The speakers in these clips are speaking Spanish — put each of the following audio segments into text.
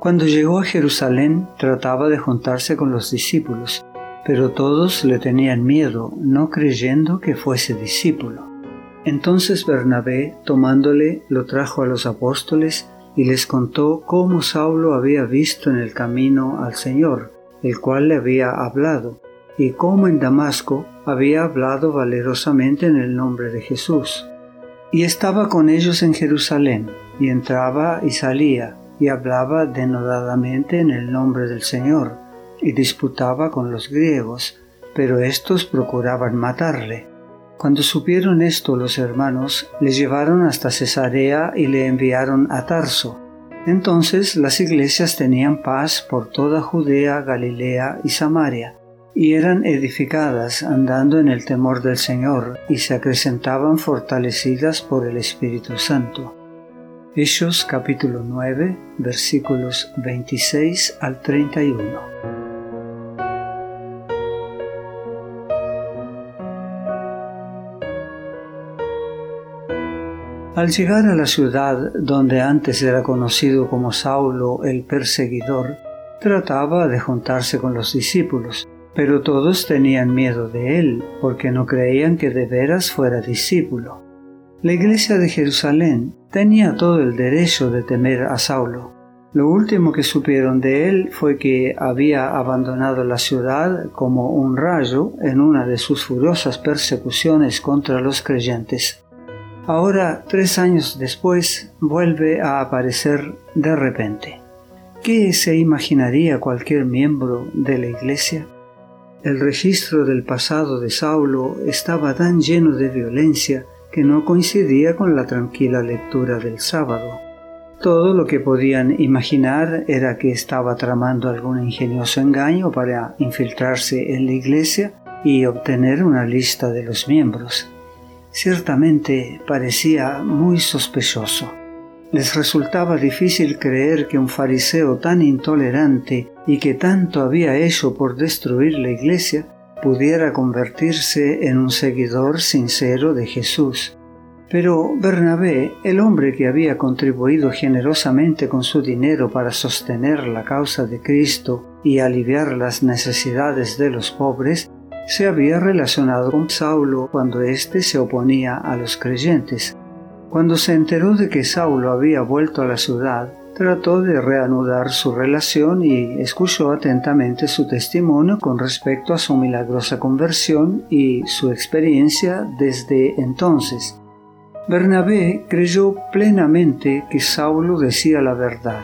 Cuando llegó a Jerusalén trataba de juntarse con los discípulos, pero todos le tenían miedo, no creyendo que fuese discípulo. Entonces Bernabé, tomándole, lo trajo a los apóstoles y les contó cómo Saulo había visto en el camino al Señor, el cual le había hablado, y cómo en Damasco había hablado valerosamente en el nombre de Jesús. Y estaba con ellos en Jerusalén, y entraba y salía, y hablaba denodadamente en el nombre del Señor, y disputaba con los griegos, pero éstos procuraban matarle. Cuando supieron esto los hermanos, le llevaron hasta Cesarea y le enviaron a Tarso. Entonces las iglesias tenían paz por toda Judea, Galilea y Samaria, y eran edificadas andando en el temor del Señor, y se acrecentaban fortalecidas por el Espíritu Santo. Hechos capítulo 9 versículos 26 al 31. Al llegar a la ciudad donde antes era conocido como Saulo el perseguidor, trataba de juntarse con los discípulos, pero todos tenían miedo de él porque no creían que de veras fuera discípulo. La iglesia de Jerusalén tenía todo el derecho de temer a Saulo. Lo último que supieron de él fue que había abandonado la ciudad como un rayo en una de sus furiosas persecuciones contra los creyentes. Ahora, tres años después, vuelve a aparecer de repente. ¿Qué se imaginaría cualquier miembro de la iglesia? El registro del pasado de Saulo estaba tan lleno de violencia que no coincidía con la tranquila lectura del sábado. Todo lo que podían imaginar era que estaba tramando algún ingenioso engaño para infiltrarse en la iglesia y obtener una lista de los miembros. Ciertamente parecía muy sospechoso. Les resultaba difícil creer que un fariseo tan intolerante y que tanto había hecho por destruir la iglesia pudiera convertirse en un seguidor sincero de Jesús. Pero Bernabé, el hombre que había contribuido generosamente con su dinero para sostener la causa de Cristo y aliviar las necesidades de los pobres, se había relacionado con Saulo cuando éste se oponía a los creyentes. Cuando se enteró de que Saulo había vuelto a la ciudad, trató de reanudar su relación y escuchó atentamente su testimonio con respecto a su milagrosa conversión y su experiencia desde entonces. Bernabé creyó plenamente que Saulo decía la verdad,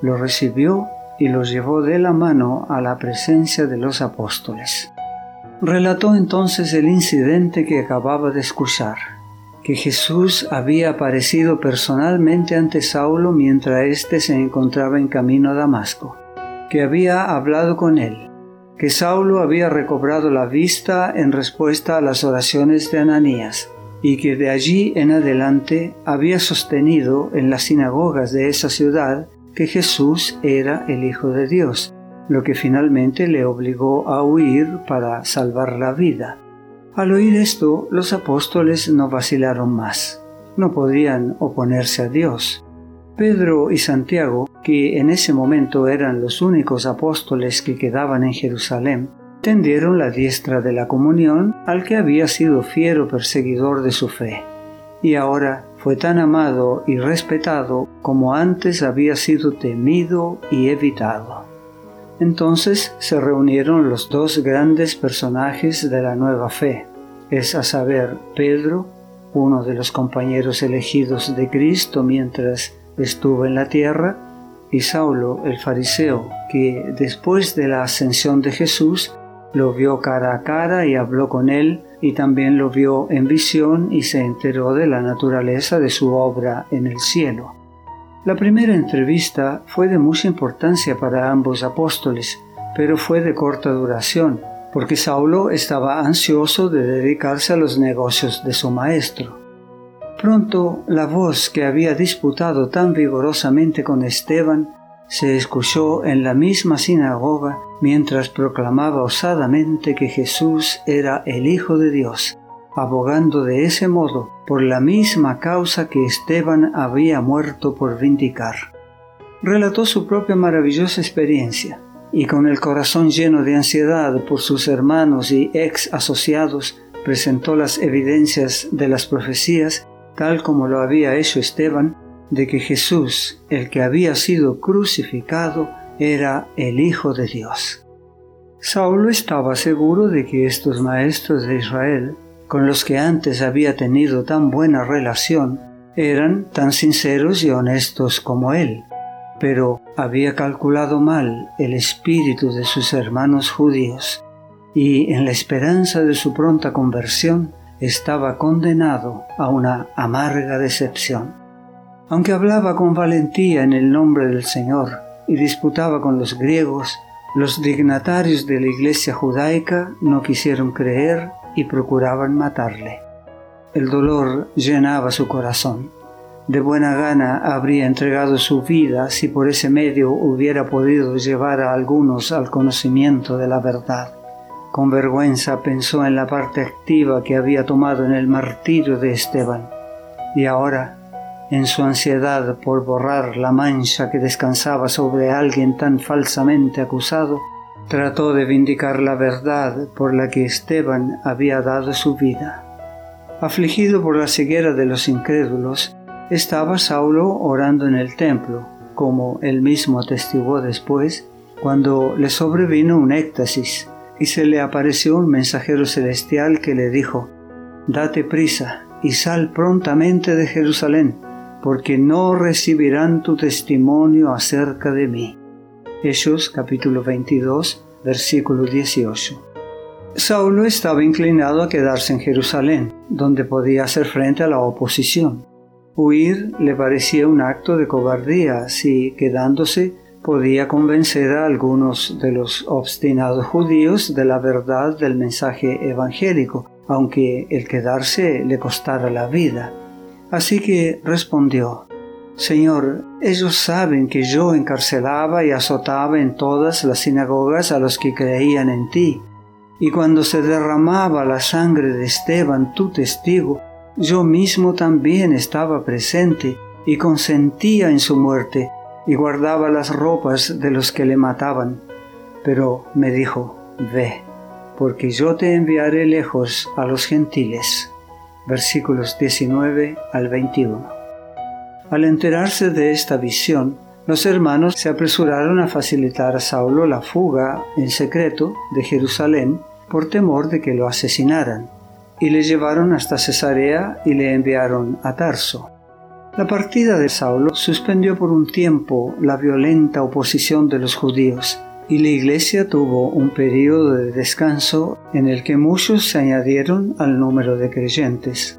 lo recibió y lo llevó de la mano a la presencia de los apóstoles. Relató entonces el incidente que acababa de escuchar que Jesús había aparecido personalmente ante Saulo mientras éste se encontraba en camino a Damasco, que había hablado con él, que Saulo había recobrado la vista en respuesta a las oraciones de Ananías, y que de allí en adelante había sostenido en las sinagogas de esa ciudad que Jesús era el Hijo de Dios, lo que finalmente le obligó a huir para salvar la vida. Al oír esto, los apóstoles no vacilaron más. No podían oponerse a Dios. Pedro y Santiago, que en ese momento eran los únicos apóstoles que quedaban en Jerusalén, tendieron la diestra de la comunión al que había sido fiero perseguidor de su fe, y ahora fue tan amado y respetado como antes había sido temido y evitado. Entonces se reunieron los dos grandes personajes de la nueva fe, es a saber, Pedro, uno de los compañeros elegidos de Cristo mientras estuvo en la tierra, y Saulo el fariseo, que después de la ascensión de Jesús lo vio cara a cara y habló con él, y también lo vio en visión y se enteró de la naturaleza de su obra en el cielo. La primera entrevista fue de mucha importancia para ambos apóstoles, pero fue de corta duración, porque Saulo estaba ansioso de dedicarse a los negocios de su maestro. Pronto la voz que había disputado tan vigorosamente con Esteban se escuchó en la misma sinagoga mientras proclamaba osadamente que Jesús era el Hijo de Dios abogando de ese modo por la misma causa que Esteban había muerto por vindicar. relató su propia maravillosa experiencia y con el corazón lleno de ansiedad por sus hermanos y ex asociados, presentó las evidencias de las profecías, tal como lo había hecho Esteban, de que Jesús, el que había sido crucificado, era el Hijo de Dios. Saulo estaba seguro de que estos maestros de Israel, con los que antes había tenido tan buena relación, eran tan sinceros y honestos como él, pero había calculado mal el espíritu de sus hermanos judíos y en la esperanza de su pronta conversión estaba condenado a una amarga decepción. Aunque hablaba con valentía en el nombre del Señor y disputaba con los griegos, los dignatarios de la iglesia judaica no quisieron creer y procuraban matarle. El dolor llenaba su corazón. De buena gana habría entregado su vida si por ese medio hubiera podido llevar a algunos al conocimiento de la verdad. Con vergüenza pensó en la parte activa que había tomado en el martirio de Esteban. Y ahora, en su ansiedad por borrar la mancha que descansaba sobre alguien tan falsamente acusado, trató de vindicar la verdad por la que Esteban había dado su vida. Afligido por la ceguera de los incrédulos, estaba Saulo orando en el templo, como él mismo atestiguó después, cuando le sobrevino un éxtasis y se le apareció un mensajero celestial que le dijo, Date prisa y sal prontamente de Jerusalén, porque no recibirán tu testimonio acerca de mí. Hechos capítulo 22, versículo 18. Saulo estaba inclinado a quedarse en Jerusalén, donde podía hacer frente a la oposición. Huir le parecía un acto de cobardía si, quedándose, podía convencer a algunos de los obstinados judíos de la verdad del mensaje evangélico, aunque el quedarse le costara la vida. Así que respondió, Señor, ellos saben que yo encarcelaba y azotaba en todas las sinagogas a los que creían en ti. Y cuando se derramaba la sangre de Esteban, tu testigo, yo mismo también estaba presente y consentía en su muerte y guardaba las ropas de los que le mataban. Pero me dijo, ve, porque yo te enviaré lejos a los gentiles versículos 19 al 21. Al enterarse de esta visión, los hermanos se apresuraron a facilitar a Saulo la fuga en secreto de Jerusalén por temor de que lo asesinaran, y le llevaron hasta Cesarea y le enviaron a Tarso. La partida de Saulo suspendió por un tiempo la violenta oposición de los judíos, y la iglesia tuvo un periodo de descanso en el que muchos se añadieron al número de creyentes.